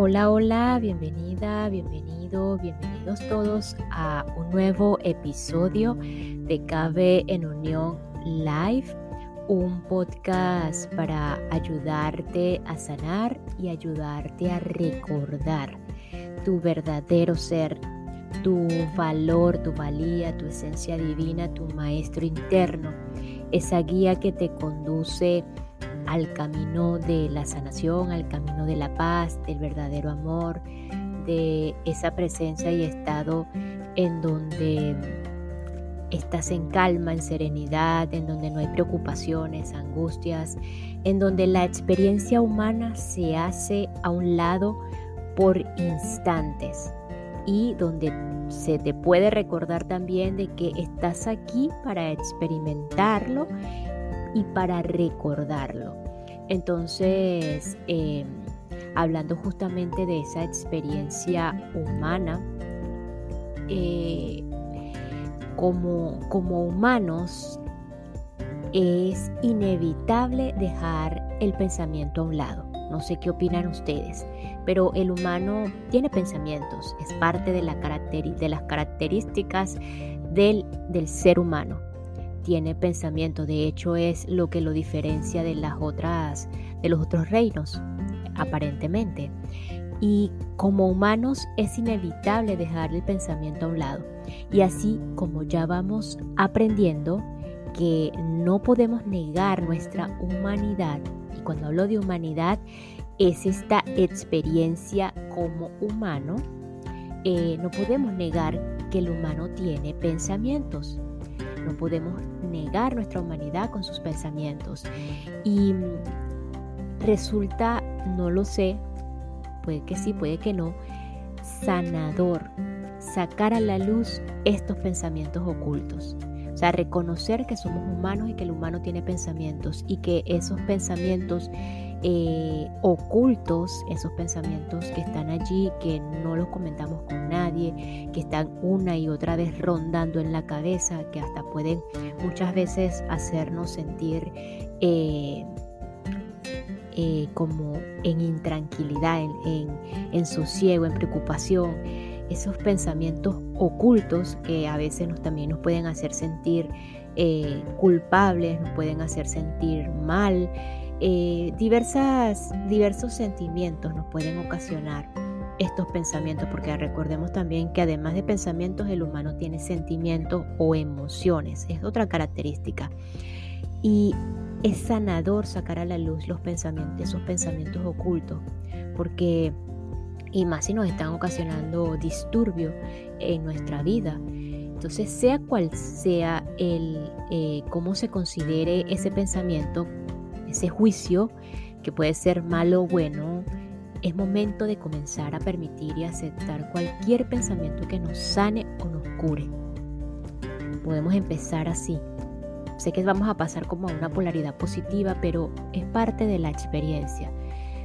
Hola, hola, bienvenida, bienvenido, bienvenidos todos a un nuevo episodio de Cabe en Unión Live, un podcast para ayudarte a sanar y ayudarte a recordar tu verdadero ser, tu valor, tu valía, tu esencia divina, tu maestro interno, esa guía que te conduce a al camino de la sanación, al camino de la paz, del verdadero amor, de esa presencia y estado en donde estás en calma, en serenidad, en donde no hay preocupaciones, angustias, en donde la experiencia humana se hace a un lado por instantes y donde se te puede recordar también de que estás aquí para experimentarlo y para recordarlo. Entonces, em, hablando justamente de esa experiencia humana, eh, como, como humanos es inevitable dejar el pensamiento a un lado. No sé qué opinan ustedes, pero el humano tiene pensamientos, es parte de, la de las características del, del ser humano tiene pensamiento. De hecho, es lo que lo diferencia de las otras, de los otros reinos, aparentemente. Y como humanos es inevitable dejar el pensamiento a un lado. Y así como ya vamos aprendiendo que no podemos negar nuestra humanidad, y cuando hablo de humanidad es esta experiencia como humano, eh, no podemos negar que el humano tiene pensamientos. No podemos negar nuestra humanidad con sus pensamientos. Y resulta, no lo sé, puede que sí, puede que no, sanador sacar a la luz estos pensamientos ocultos. O sea, reconocer que somos humanos y que el humano tiene pensamientos y que esos pensamientos eh, ocultos, esos pensamientos que están allí, que no los comentamos con nadie, que están una y otra vez rondando en la cabeza, que hasta pueden muchas veces hacernos sentir eh, eh, como en intranquilidad, en, en, sosiego, en preocupación. Esos pensamientos ocultos que a veces nos, también nos pueden hacer sentir culpables, nos pueden hacer sentir mal, eh, diversas, diversos sentimientos nos pueden ocasionar estos pensamientos, porque recordemos también que además de pensamientos, el humano tiene sentimientos o emociones, es otra característica. Y es sanador sacar a la luz los pensamientos, esos pensamientos ocultos, porque, y más si nos están ocasionando disturbio en nuestra vida. Entonces, sea cual sea el eh, cómo se considere ese pensamiento, ese juicio que puede ser malo o bueno, es momento de comenzar a permitir y aceptar cualquier pensamiento que nos sane o nos cure. Podemos empezar así. Sé que vamos a pasar como a una polaridad positiva, pero es parte de la experiencia.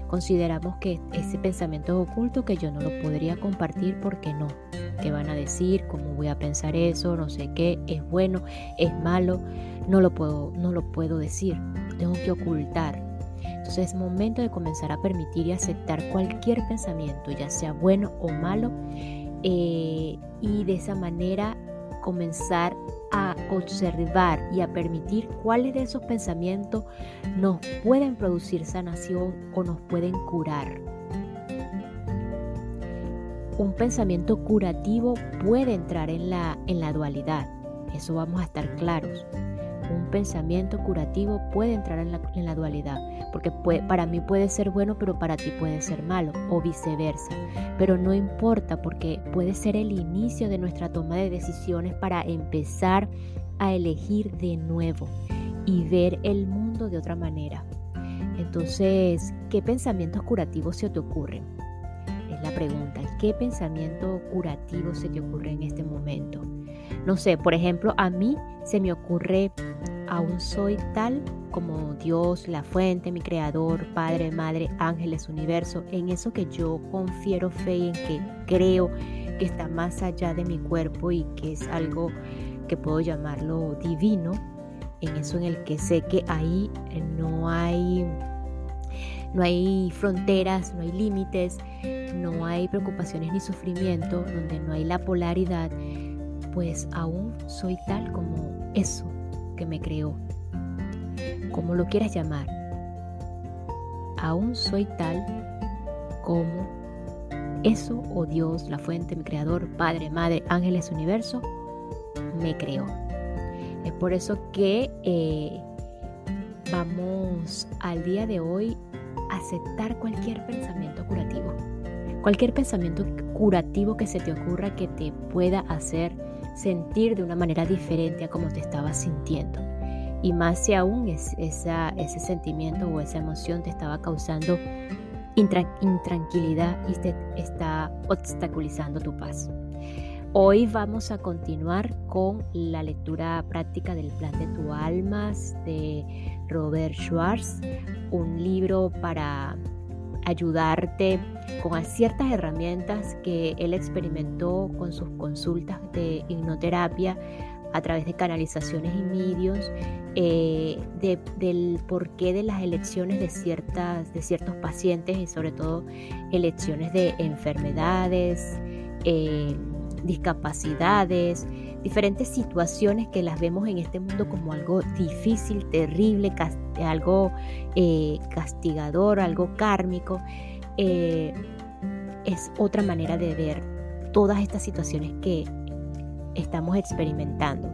Consideramos que ese pensamiento es oculto que yo no lo podría compartir porque no. ¿Qué van a decir? ¿Cómo voy a pensar eso? No sé qué. ¿Es bueno? ¿Es malo? No lo puedo, no lo puedo decir tengo que ocultar. Entonces es momento de comenzar a permitir y aceptar cualquier pensamiento, ya sea bueno o malo, eh, y de esa manera comenzar a observar y a permitir cuáles de esos pensamientos nos pueden producir sanación o nos pueden curar. Un pensamiento curativo puede entrar en la, en la dualidad, eso vamos a estar claros un pensamiento curativo puede entrar en la, dualidad, porque para mí puede ser bueno, pero para ti puede ser malo, o viceversa. Pero no importa, porque puede ser el inicio de nuestra toma de decisiones para empezar a elegir de nuevo y ver el mundo de otra manera. Entonces, ¿qué pensamientos curativos se te ocurren? Es la pregunta. ¿Qué pensamiento curativo se te ocurre en este momento? No sé, por ejemplo, a mí se me ocurre, aún soy tal como Dios, la fuente, mi creador, Padre, Madre, ángeles, universo, en eso que yo confiero fe y en que creo que está más allá de mi cuerpo y que es algo que puedo llamarlo divino, en eso en el que sé que ahí no hay no hay fronteras, no hay límites, no hay preocupaciones ni sufrimiento, donde no hay la polaridad, pues aún soy tal como eso que me creó, como lo quieras llamar. Aún soy tal como eso o oh Dios, la fuente, mi creador, Padre, Madre, ángeles, universo, me creó. Es por eso que eh, vamos al día de hoy a aceptar cualquier pensamiento curativo. Cualquier pensamiento curativo que se te ocurra que te pueda hacer sentir de una manera diferente a como te estabas sintiendo. Y más si aún es, ese sentimiento o esa emoción te estaba causando intranquilidad y te está obstaculizando tu paz. Hoy vamos a continuar con la lectura práctica del Plan de tu Almas de Robert Schwartz, un libro para ayudarte con ciertas herramientas que él experimentó con sus consultas de hipnoterapia a través de canalizaciones y medios, eh, del porqué de las elecciones de, ciertas, de ciertos pacientes y sobre todo elecciones de enfermedades, eh, discapacidades, diferentes situaciones que las vemos en este mundo como algo difícil, terrible, algo eh, castigador, algo kármico. es otra manera de ver todas estas situaciones que estamos experimentando.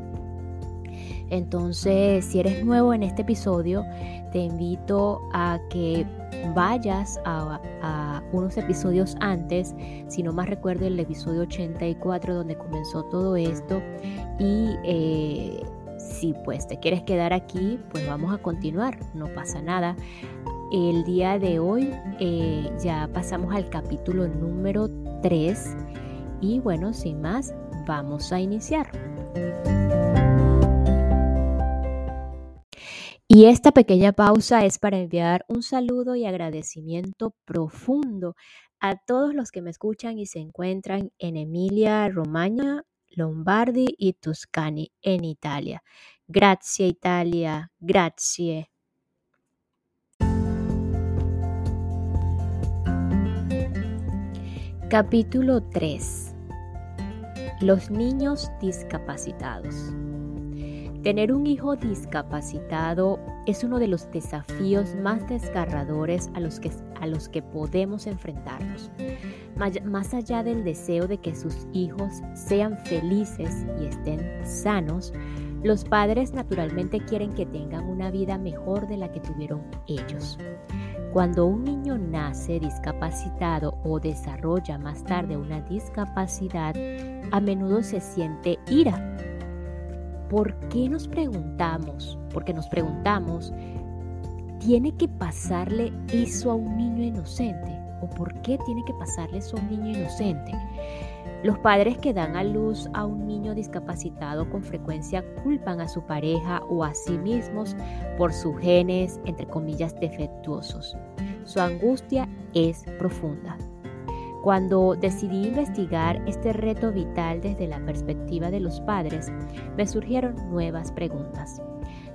Entonces, si eres nuevo en este episodio, te invito a que vayas a, unos episodios antes, si no más recuerdo el episodio 84 donde comenzó todo esto. Y eh, si pues te quieres quedar aquí, pues vamos a continuar, no pasa nada. El día de hoy eh, ya pasamos al capítulo número 3 y bueno, sin más, vamos a iniciar. Y esta pequeña pausa es para enviar un saludo y agradecimiento profundo a todos los que me escuchan y se encuentran en Emilia, Romagna, Lombardi y Tuscany en Italia. Grazie Italia, grazie. Capítulo 3 los niños discapacitados. Tener un hijo discapacitado es uno de los desafíos más desgarradores a los que, a los que podemos enfrentarnos. Más allá del deseo de que sus hijos sean felices y estén sanos, los padres naturalmente quieren que tengan una vida mejor de la que tuvieron ellos. Cuando un niño nace discapacitado o desarrolla más tarde una discapacidad, a menudo se siente ira. ¿Por qué nos preguntamos? Porque nos preguntamos, ¿tiene que pasarle eso a un niño inocente? ¿O por qué tiene que pasarle eso a un niño inocente? Los padres que dan a luz a un niño discapacitado con frecuencia culpan a su pareja o a sí mismos por sus genes, entre comillas, defectuosos. Su angustia es profunda. Cuando decidí investigar este reto vital desde la perspectiva de los padres, me surgieron nuevas preguntas.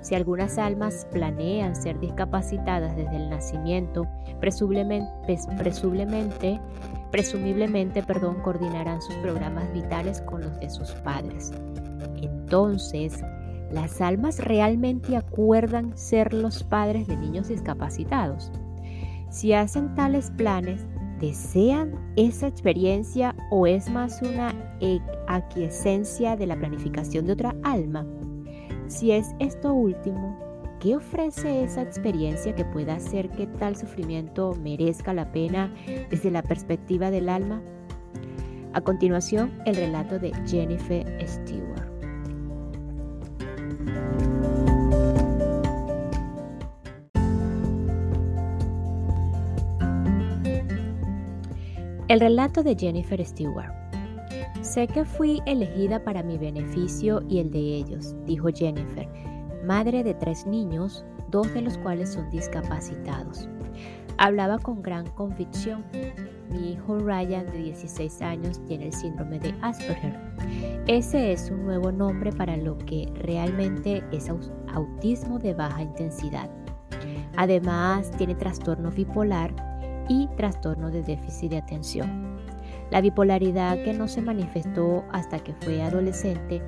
Si algunas almas planean ser discapacitadas desde el nacimiento, presumiblemente, presumiblemente perdón, coordinarán sus programas vitales con los de sus padres. Entonces, ¿las almas realmente acuerdan ser los padres de niños discapacitados? Si hacen tales planes, ¿desean esa experiencia o es más una aquiescencia de la planificación de otra alma? Si es esto último, ¿Qué ofrece esa experiencia que pueda hacer que tal sufrimiento merezca la pena desde la perspectiva del alma? A continuación, el relato de Jennifer Stewart. El relato de Jennifer Stewart. Sé que fui elegida para mi beneficio y el de ellos, dijo Jennifer madre de tres niños, dos de los cuales son discapacitados. Hablaba con gran convicción. Mi hijo Ryan, de 16 años, tiene el síndrome de Asperger. Ese es un nuevo nombre para lo que realmente es autismo de baja intensidad. Además, tiene trastorno bipolar y trastorno de déficit de atención. La bipolaridad que no se manifestó hasta que fue adolescente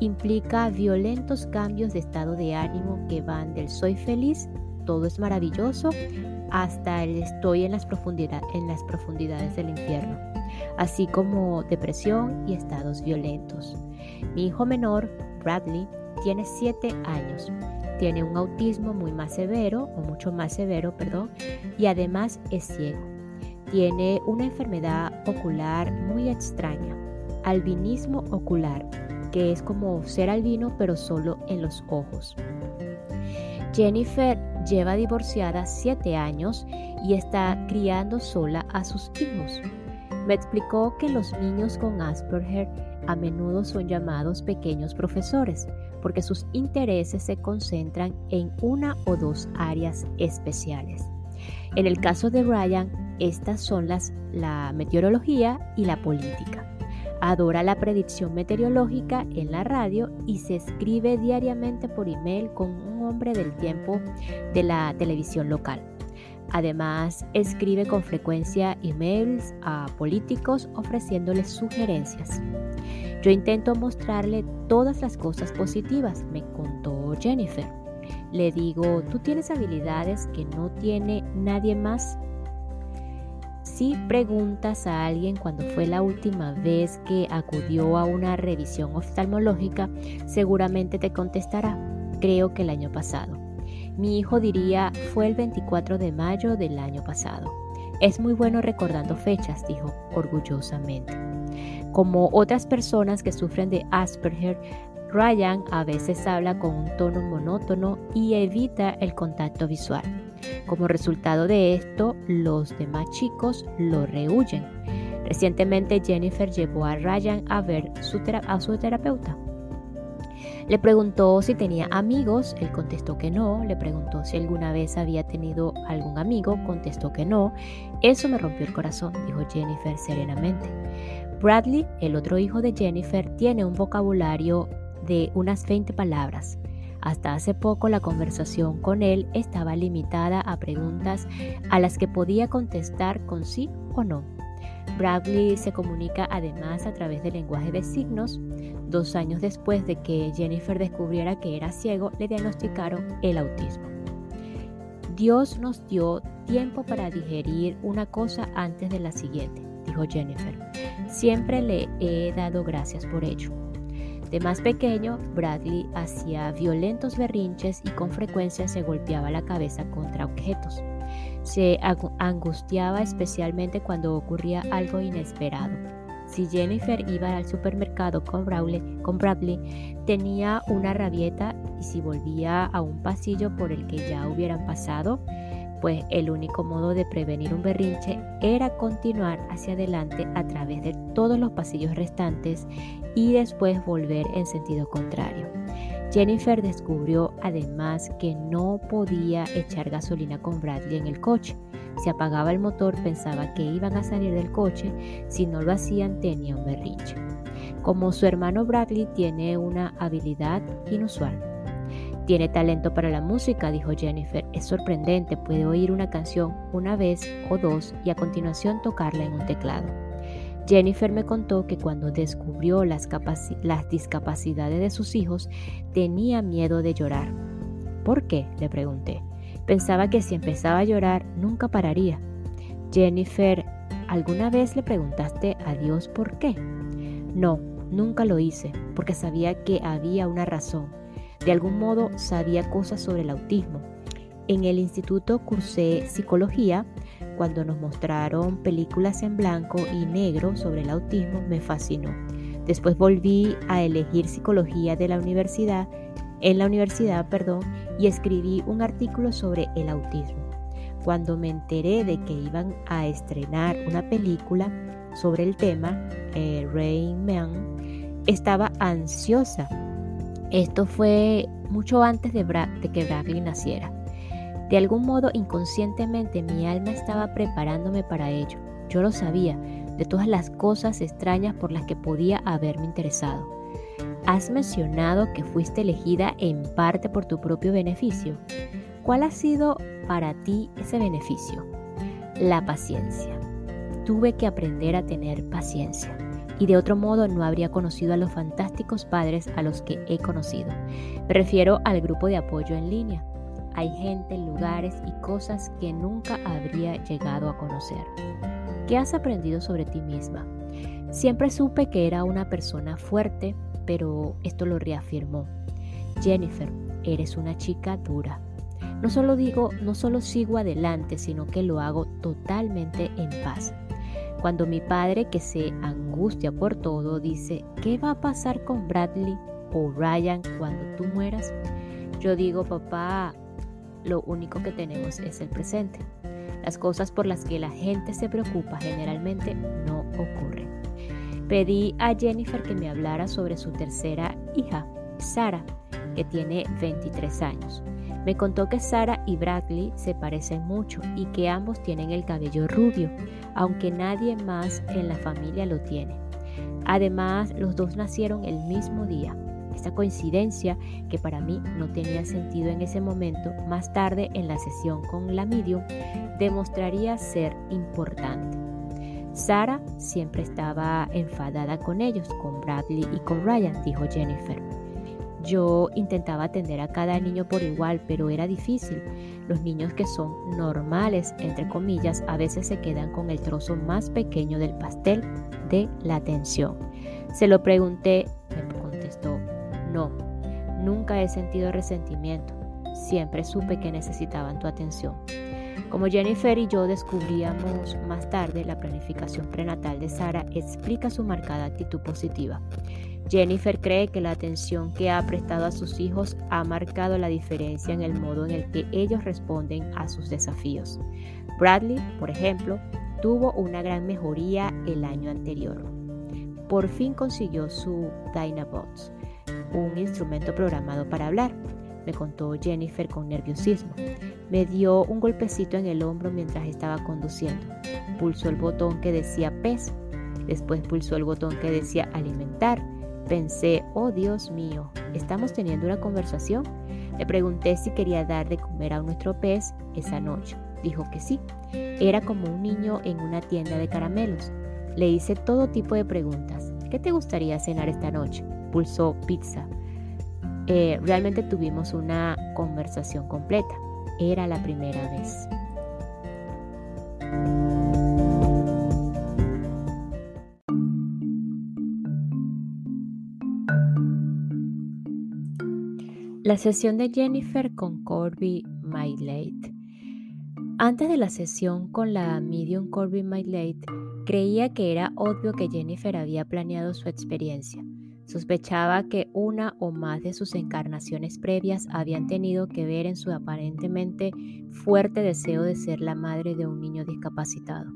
implica violentos cambios de estado de ánimo que van del soy feliz, todo es maravilloso, hasta el estoy en las, en las profundidades del infierno, así como depresión y estados violentos. Mi hijo menor, Bradley, tiene 7 años. Tiene un autismo muy más severo, o mucho más severo, perdón, y además es ciego. Tiene una enfermedad ocular muy extraña, albinismo ocular, que es como ser albino pero solo en los ojos. Jennifer lleva divorciada 7 años y está criando sola a sus hijos. Me explicó que los niños con Asperger a menudo son llamados pequeños profesores porque sus intereses se concentran en una o dos áreas especiales. En el caso de Ryan, estas son las, la meteorología y la política. Adora la predicción meteorológica en la radio y se escribe diariamente por email con un hombre del tiempo de la televisión local. Además, escribe con frecuencia emails a políticos ofreciéndoles sugerencias. Yo intento mostrarle todas las cosas positivas, me contó Jennifer. Le digo, tú tienes habilidades que no tiene nadie más si preguntas a alguien cuando fue la última vez que acudió a una revisión oftalmológica, seguramente te contestará, creo que el año pasado. Mi hijo diría, fue el 24 de mayo del año pasado. Es muy bueno recordando fechas, dijo orgullosamente. Como otras personas que sufren de Asperger, Ryan a veces habla con un tono monótono y evita el contacto visual. Como resultado de esto, los demás chicos lo rehuyen. Recientemente Jennifer llevó a Ryan a ver a su terapeuta. Le preguntó si tenía amigos, él contestó que no, le preguntó si alguna vez había tenido algún amigo, contestó que no. Eso me rompió el corazón, dijo Jennifer serenamente. Bradley, el otro hijo de Jennifer, tiene un vocabulario de unas 20 palabras. Hasta hace poco la conversación con él estaba limitada a preguntas a las que podía contestar con sí o no. Bradley se comunica además a través del lenguaje de signos. Dos años después de que Jennifer descubriera que era ciego, le diagnosticaron el autismo. Dios nos dio tiempo para digerir una cosa antes de la siguiente, dijo Jennifer. Siempre le he dado gracias por ello. De más pequeño, Bradley hacía violentos berrinches y con frecuencia se golpeaba la cabeza contra objetos. Se angustiaba especialmente cuando ocurría algo inesperado. Si Jennifer iba al supermercado con Bradley, tenía una rabieta y si volvía a un pasillo por el que ya hubieran pasado, pues el único modo de prevenir un berrinche era continuar hacia adelante a través de todos los pasillos restantes y después volver en sentido contrario. Jennifer descubrió además que no podía echar gasolina con Bradley en el coche. Si apagaba el motor pensaba que iban a salir del coche, si no lo hacían tenía un berrinche. Como su hermano Bradley tiene una habilidad inusual. Tiene talento para la música, dijo Jennifer. Es sorprendente, puede oír una canción una vez o dos y a continuación tocarla en un teclado. Jennifer me contó que cuando descubrió las, las discapacidades de sus hijos tenía miedo de llorar. ¿Por qué? le pregunté. Pensaba que si empezaba a llorar nunca pararía. Jennifer, ¿alguna vez le preguntaste a Dios por qué? No, nunca lo hice, porque sabía que había una razón de algún modo sabía cosas sobre el autismo. En el instituto cursé psicología. Cuando nos mostraron películas en blanco y negro sobre el autismo me fascinó. Después volví a elegir psicología de la universidad, en la universidad, perdón, y escribí un artículo sobre el autismo. Cuando me enteré de que iban a estrenar una película sobre el tema, eh, Rain Man, estaba ansiosa esto fue mucho antes de, que Bradley naciera. De algún modo, inconscientemente, mi alma estaba preparándome para ello. Yo lo sabía, de todas las cosas extrañas por las que podía haberme interesado. Has mencionado que fuiste elegida en parte por tu propio beneficio. ¿Cuál ha sido para ti ese beneficio? la paciencia. Tuve que aprender a tener paciencia y de otro modo no habría conocido a los fantásticos padres a los que he conocido. Me refiero al grupo de apoyo en línea. Hay gente, lugares y cosas que nunca habría llegado a conocer. ¿Qué has aprendido sobre ti misma? Siempre supe que era una persona fuerte, pero esto lo reafirmó. Jennifer, eres una chica dura. No solo digo, no solo sigo adelante, sino que lo hago totalmente en paz. Cuando mi padre, que se angustia por todo, dice, ¿qué va a pasar con Bradley o Ryan cuando tú mueras? Yo digo, papá, lo único que tenemos es el presente. Las cosas por las que la gente se preocupa generalmente no ocurren. Pedí a Jennifer que me hablara sobre su tercera hija, Sara, que tiene 23 años. Me contó que Sara y Bradley se parecen mucho y que ambos tienen el cabello rubio, aunque nadie más en la familia lo tiene. Además, los dos nacieron el mismo día. Esta coincidencia, que para mí no tenía sentido en ese momento, más tarde en la sesión con la medium, demostraría ser importante. Sara siempre estaba enfadada con ellos, con Bradley y con Ryan, dijo Jennifer. Yo intentaba atender a cada niño por igual, pero era difícil. Los niños que son normales, entre comillas, a veces se quedan con el trozo más pequeño del pastel de la atención. Se lo pregunté, no, nunca he sentido resentimiento. Siempre supe que necesitaban tu atención. Como Jennifer y yo descubríamos más tarde, la planificación prenatal de Sara explica su marcada actitud positiva. Jennifer cree que la atención que ha prestado a sus hijos ha marcado la diferencia en el modo en el que ellos responden a sus desafíos. Bradley, por ejemplo, tuvo una gran mejoría el año anterior. Por fin consiguió su Dynabots, un instrumento programado para hablar, me contó Jennifer con nerviosismo. Me dio un golpecito en el hombro mientras estaba conduciendo. Pulsó el botón que decía pez, después pulsó el botón que decía alimentar Pensé, oh Dios mío, ¿estamos teniendo una conversación? Le pregunté si quería dar de comer a nuestro pez esa noche. Dijo que sí. Era como un niño en una tienda de caramelos. Le hice todo tipo de preguntas. ¿Qué te gustaría cenar esta noche? Pulsó pizza. Eh, realmente tuvimos una conversación completa. Era la primera vez. La sesión de Jennifer con Corby Late. Antes de la sesión con la medium Corby Late, creía que era obvio que Jennifer había planeado su experiencia. Sospechaba que una o más de sus encarnaciones previas habían tenido que ver en su aparentemente fuerte deseo de ser la madre de un niño discapacitado.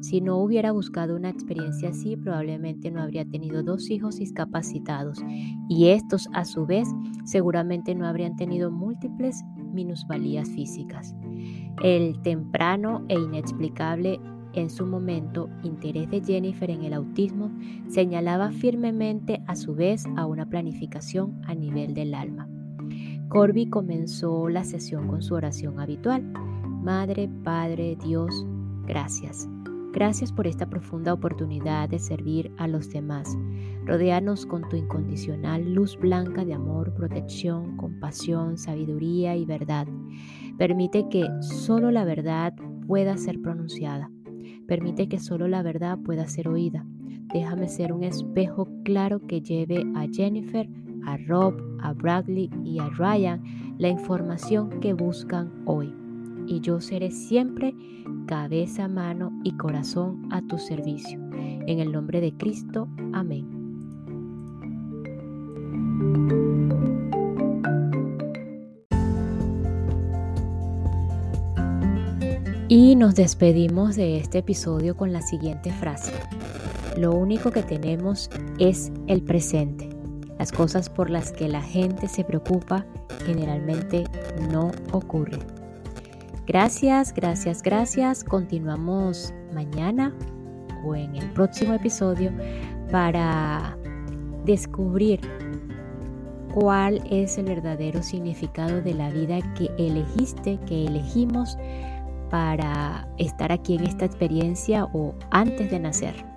Si no hubiera buscado una experiencia así, probablemente no habría tenido dos hijos discapacitados y estos a su vez seguramente no habrían tenido múltiples minusvalías físicas. El temprano e inexplicable en su momento interés de Jennifer en el autismo señalaba firmemente a su vez a una planificación a nivel del alma. Corby comenzó la sesión con su oración habitual. Madre, Padre, Dios, gracias. Gracias por esta profunda oportunidad de servir a los demás. Rodéanos con tu incondicional luz blanca de amor, protección, compasión, sabiduría y verdad. Permite que solo la verdad pueda ser pronunciada. Permite que solo la verdad pueda ser oída. Déjame ser un espejo claro que lleve a Jennifer, a Rob, a Bradley y a Ryan la información que buscan hoy y yo seré siempre cabeza, mano y corazón a tu servicio. En el nombre de Cristo, amén. Y nos despedimos de este episodio con la siguiente frase. Lo único que tenemos es el presente. Las cosas por las que la gente se preocupa generalmente no ocurren. Gracias, gracias, gracias. Continuamos mañana o en el próximo episodio para descubrir cuál es el verdadero significado de la vida que elegiste, que elegimos para estar aquí en esta experiencia o antes de nacer.